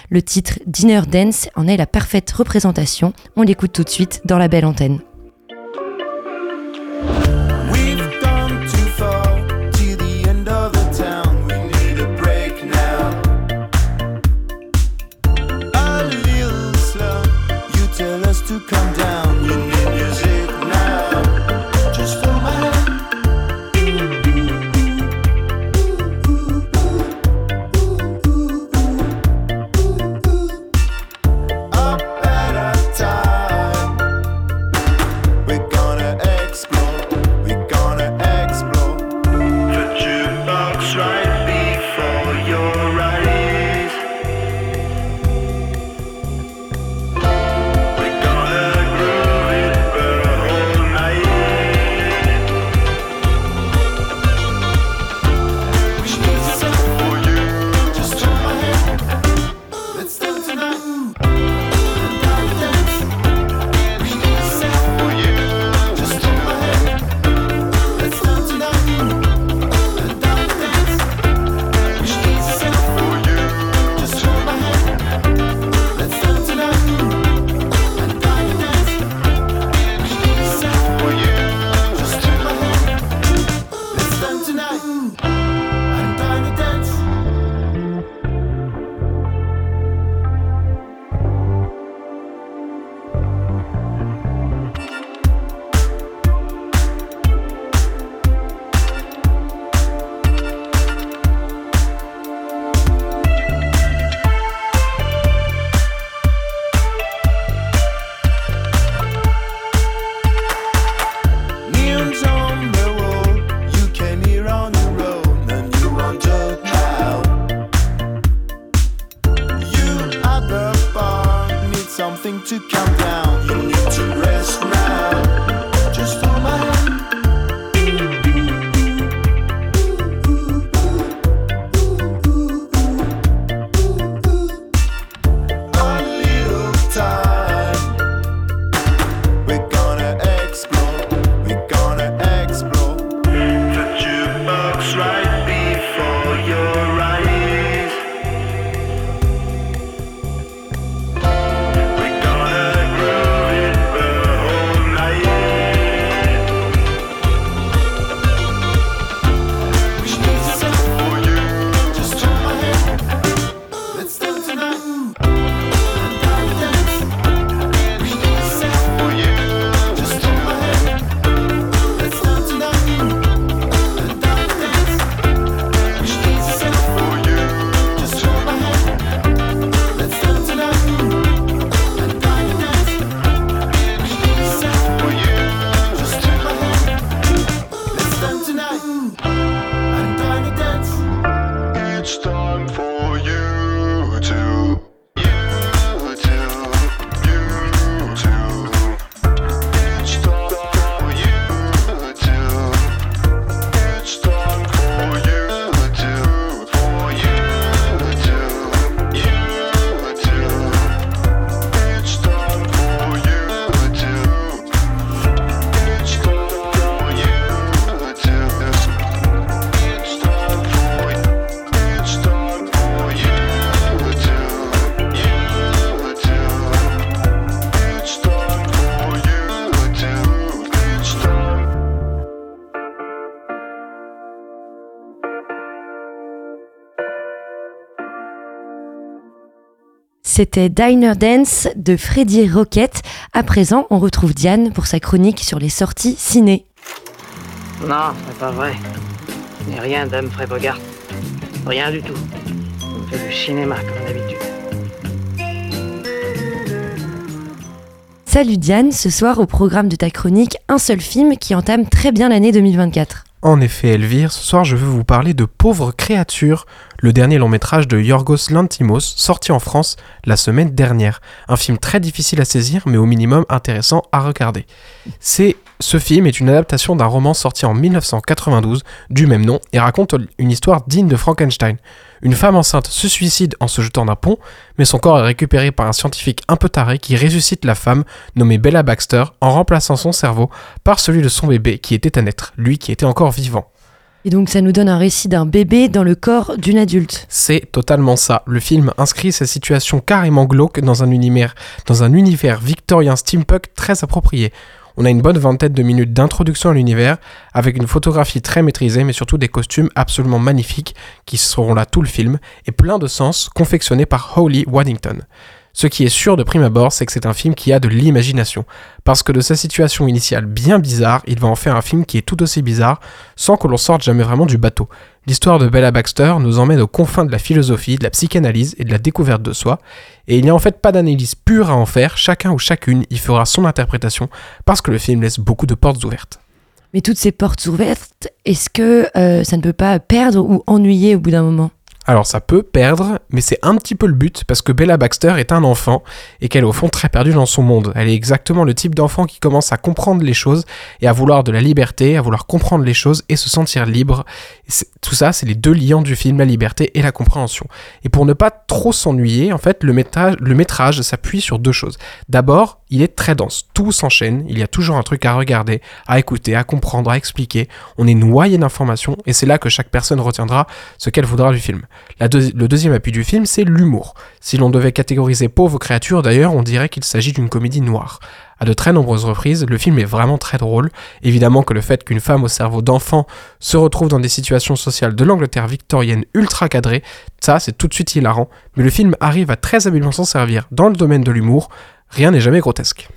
Le titre Dinner Dance en est la parfaite représentation. On l'écoute tout de suite dans la belle antenne. C'était Diner Dance de Freddy Rocket. À présent, on retrouve Diane pour sa chronique sur les sorties ciné. Non, c'est pas vrai. Je n'ai rien d'Humphrey Bogart. Rien du tout. On fait du cinéma comme d'habitude. Salut Diane, ce soir au programme de ta chronique, un seul film qui entame très bien l'année 2024. En effet, Elvire, ce soir je veux vous parler de Pauvres créatures, le dernier long métrage de Yorgos Lantimos, sorti en France la semaine dernière. Un film très difficile à saisir, mais au minimum intéressant à regarder. C'est ce film est une adaptation d'un roman sorti en 1992 du même nom et raconte une histoire digne de Frankenstein. Une femme enceinte se suicide en se jetant d'un pont, mais son corps est récupéré par un scientifique un peu taré qui ressuscite la femme, nommée Bella Baxter, en remplaçant son cerveau par celui de son bébé qui était à naître, lui qui était encore vivant. Et donc ça nous donne un récit d'un bébé dans le corps d'une adulte. C'est totalement ça. Le film inscrit cette situation carrément glauque dans un univers, dans un univers victorien steampunk très approprié. On a une bonne vingtaine de minutes d'introduction à l'univers, avec une photographie très maîtrisée, mais surtout des costumes absolument magnifiques qui seront là tout le film, et plein de sens confectionnés par Holly Waddington. Ce qui est sûr de prime abord, c'est que c'est un film qui a de l'imagination, parce que de sa situation initiale bien bizarre, il va en faire un film qui est tout aussi bizarre, sans que l'on sorte jamais vraiment du bateau. L'histoire de Bella Baxter nous emmène aux confins de la philosophie, de la psychanalyse et de la découverte de soi, et il n'y a en fait pas d'analyse pure à en faire, chacun ou chacune y fera son interprétation, parce que le film laisse beaucoup de portes ouvertes. Mais toutes ces portes ouvertes, est-ce que euh, ça ne peut pas perdre ou ennuyer au bout d'un moment? Alors ça peut perdre, mais c'est un petit peu le but parce que Bella Baxter est un enfant et qu'elle est au fond très perdue dans son monde. Elle est exactement le type d'enfant qui commence à comprendre les choses et à vouloir de la liberté, à vouloir comprendre les choses et se sentir libre. tout ça, c'est les deux liants du film, la liberté et la compréhension. Et pour ne pas trop s'ennuyer, en fait, le métrage, le métrage s'appuie sur deux choses. D'abord, il est très dense, tout s'enchaîne, il y a toujours un truc à regarder, à écouter, à comprendre, à expliquer. On est noyé d'informations et c'est là que chaque personne retiendra ce qu'elle voudra du film le deuxième appui du film, c'est l'humour. Si l'on devait catégoriser Pauvres créatures, d'ailleurs, on dirait qu'il s'agit d'une comédie noire. À de très nombreuses reprises, le film est vraiment très drôle. Évidemment que le fait qu'une femme au cerveau d'enfant se retrouve dans des situations sociales de l'Angleterre victorienne ultra cadrées, ça c'est tout de suite hilarant, mais le film arrive à très habilement s'en servir dans le domaine de l'humour, rien n'est jamais grotesque.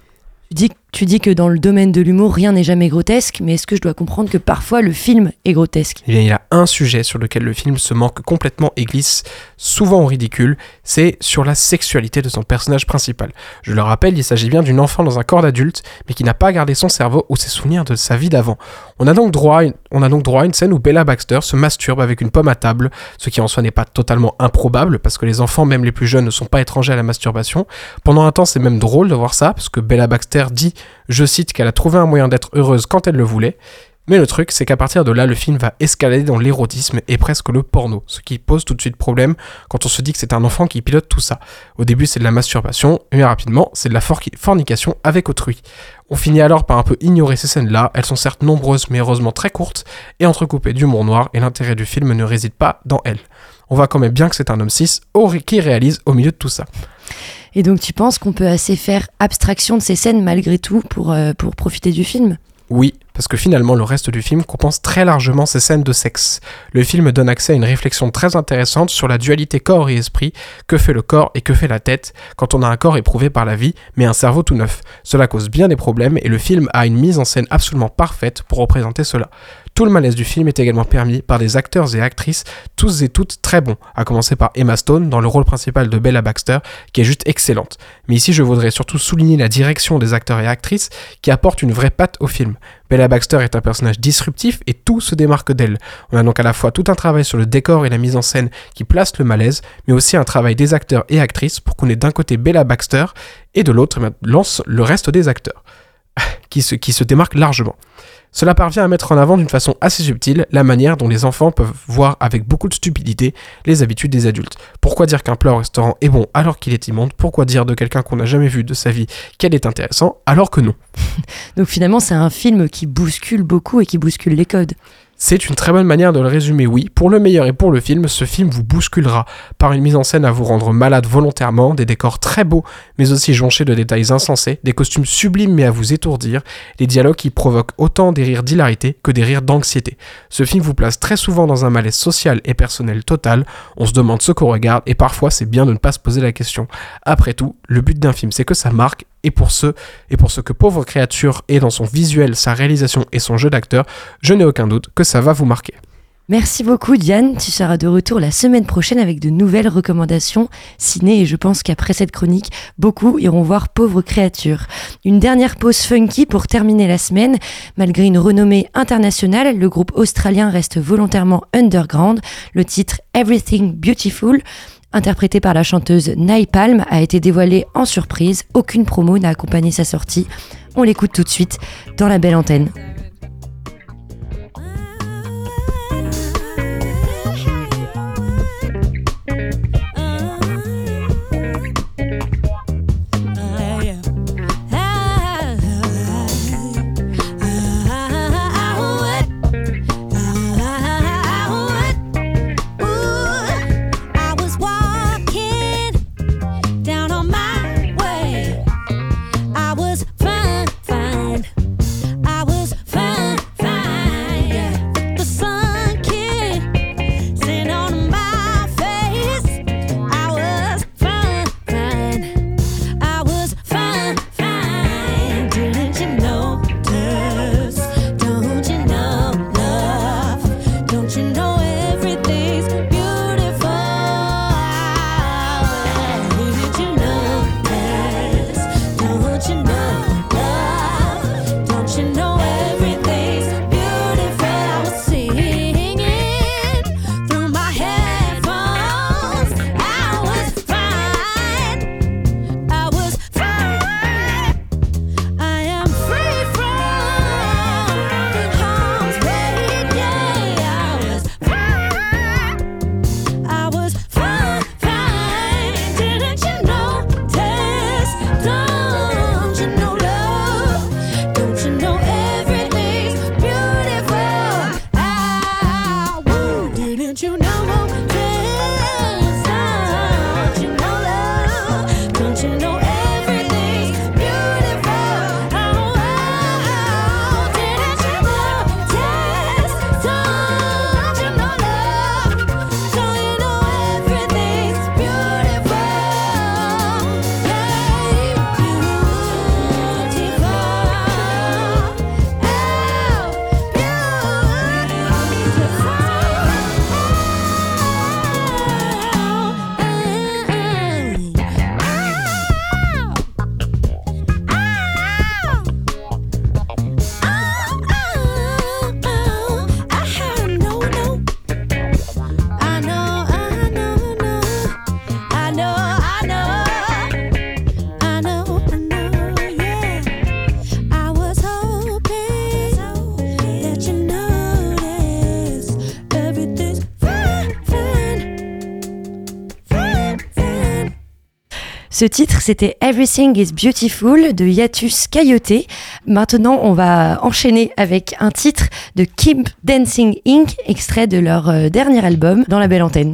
Tu dis que dans le domaine de l'humour, rien n'est jamais grotesque, mais est-ce que je dois comprendre que parfois le film est grotesque? Eh bien, il y a un sujet sur lequel le film se manque complètement et glisse souvent au ridicule, c'est sur la sexualité de son personnage principal. Je le rappelle, il s'agit bien d'une enfant dans un corps d'adulte, mais qui n'a pas gardé son cerveau ou ses souvenirs de sa vie d'avant. On a, donc droit une, on a donc droit à une scène où Bella Baxter se masturbe avec une pomme à table, ce qui en soi n'est pas totalement improbable, parce que les enfants, même les plus jeunes, ne sont pas étrangers à la masturbation. Pendant un temps, c'est même drôle de voir ça, parce que Bella Baxter dit je cite qu'elle a trouvé un moyen d'être heureuse quand elle le voulait. Mais le truc, c'est qu'à partir de là, le film va escalader dans l'érotisme et presque le porno, ce qui pose tout de suite problème quand on se dit que c'est un enfant qui pilote tout ça. Au début, c'est de la masturbation, mais rapidement, c'est de la fornication avec autrui. On finit alors par un peu ignorer ces scènes-là, elles sont certes nombreuses, mais heureusement très courtes, et entrecoupées d'humour noir, et l'intérêt du film ne réside pas dans elles. On voit quand même bien que c'est un homme 6 qui réalise au milieu de tout ça. Et donc tu penses qu'on peut assez faire abstraction de ces scènes malgré tout pour, euh, profiter du film? Oui, parce que finalement le reste du film compense très largement ces scènes de sexe. Le film donne accès à une réflexion très intéressante sur la dualité corps et esprit, que fait le corps et que fait la tête quand on a un corps éprouvé par la vie, mais un cerveau tout neuf. Cela cause bien des problèmes et le film a une mise en scène absolument parfaite pour représenter cela. Tout le malaise du film est également permis par des acteurs et actrices, tous et toutes très bons, à commencer par Emma Stone dans le rôle principal de Bella Baxter, qui est juste excellente. Mais ici, je voudrais surtout souligner la direction des acteurs et actrices qui apportent une vraie patte au film. Bella Baxter est un personnage disruptif et tout se démarque d'elle. On a donc à la fois tout un travail sur le décor et la mise en scène qui place le malaise, mais aussi un travail des acteurs et actrices pour qu'on ait d'un côté Bella Baxter et de l'autre lance le reste des acteurs, qui se, qui se démarquent largement. Cela parvient à mettre en avant d'une façon assez subtile la manière dont les enfants peuvent voir avec beaucoup de stupidité les habitudes des adultes. Pourquoi dire qu'un plat au restaurant est bon alors qu'il est immonde? Pourquoi dire de quelqu'un qu'on n'a jamais vu de sa vie qu'elle est intéressant alors que non? Donc finalement c'est un film qui bouscule beaucoup et qui bouscule les codes. C'est une très bonne manière de le résumer, oui. Pour le meilleur et pour le film, ce film vous bousculera par une mise en scène à vous rendre malade volontairement, des décors très beaux, mais aussi jonchés de détails insensés, des costumes sublimes mais à vous étourdir, des dialogues qui provoquent autant des rires d'hilarité que des rires d'anxiété. Ce film vous place très souvent dans un malaise social et personnel total, on se demande ce qu'on regarde et parfois c'est bien de ne pas se poser la question. Après tout, le but d'un film c'est que ça marque et pour ce et pour ce que Pauvre Créature est dans son visuel, sa réalisation et son jeu d'acteur, je n'ai aucun doute que ça va vous marquer. Merci beaucoup Diane, tu seras de retour la semaine prochaine avec de nouvelles recommandations ciné et je pense qu'après cette chronique, beaucoup iront voir Pauvre Créature. Une dernière pause funky pour terminer la semaine. Malgré une renommée internationale, le groupe australien reste volontairement underground. Le titre Everything Beautiful interprété par la chanteuse Naipalm, a été dévoilé en surprise. Aucune promo n'a accompagné sa sortie. On l'écoute tout de suite dans la belle antenne. Ce titre, c'était Everything is Beautiful de Yatus Coyote. Maintenant, on va enchaîner avec un titre de Keep Dancing Inc., extrait de leur euh, dernier album dans la belle antenne.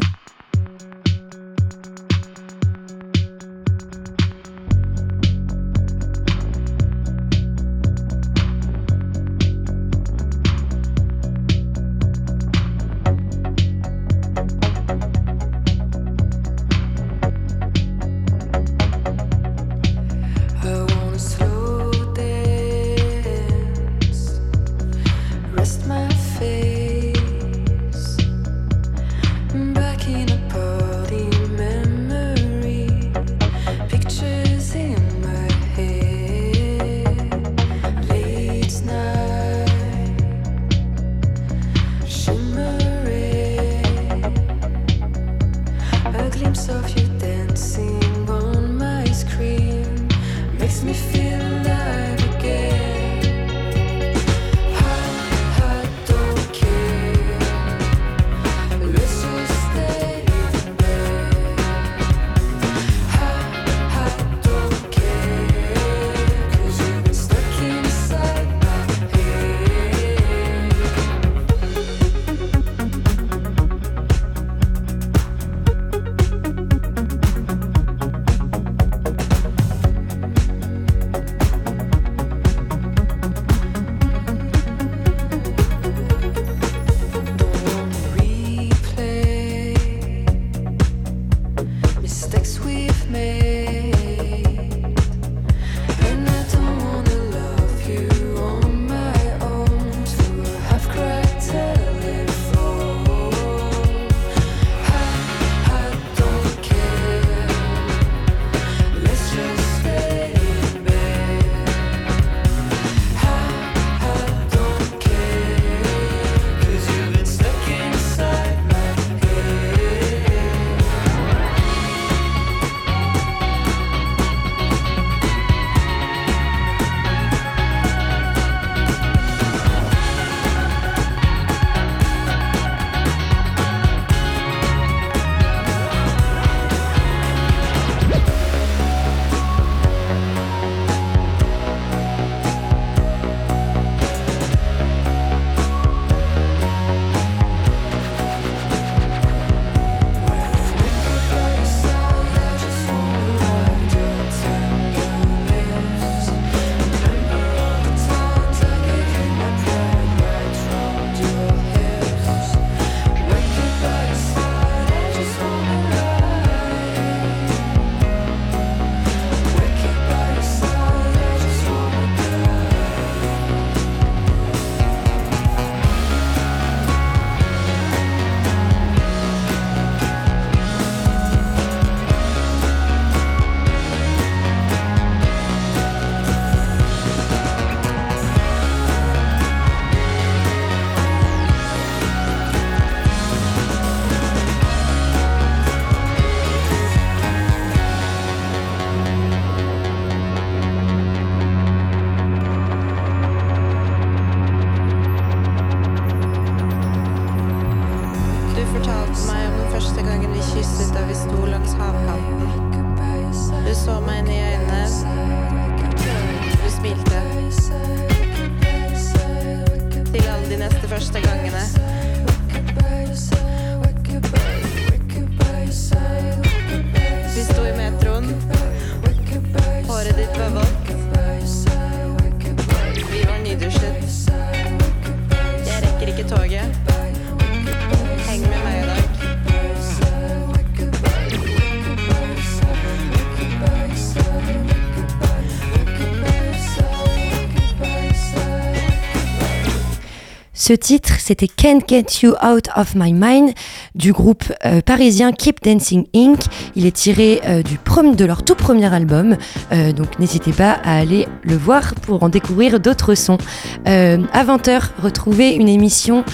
Ce titre, c'était Can't Get You Out of My Mind du groupe euh, parisien Keep Dancing Inc. Il est tiré euh, du prom- de leur tout premier album, euh, donc n'hésitez pas à aller le voir pour en découvrir d'autres sons. À 20h, retrouvez une émission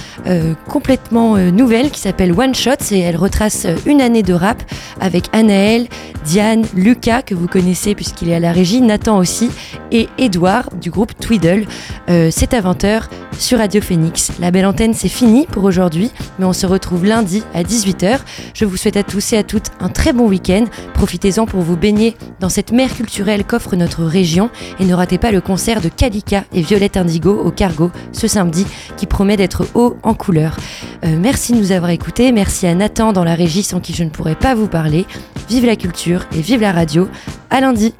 complètement nouvelle qui s'appelle One Shot et elle retrace une année de rap avec Anaël, Diane, Lucas que vous connaissez puisqu'il est à la régie, Nathan aussi et Edouard du groupe Twiddle. C'est à 20h sur Radio Phoenix. La belle antenne, c'est fini pour aujourd'hui, mais on se retrouve lundi à 18h. Je vous souhaite à tous et à toutes un très bon week-end. Profitez-en pour vous baigner dans cette mer culturelle qu'offre notre région et ne ratez pas le concert de Kalika et Violette Indigo au Cargo ce samedi qui promet d'être haut en couleur. Euh, merci de nous avoir écoutés. Merci à Nathan dans la régie sans qui je ne pourrais pas vous parler. Vive la culture et vive la radio. À lundi.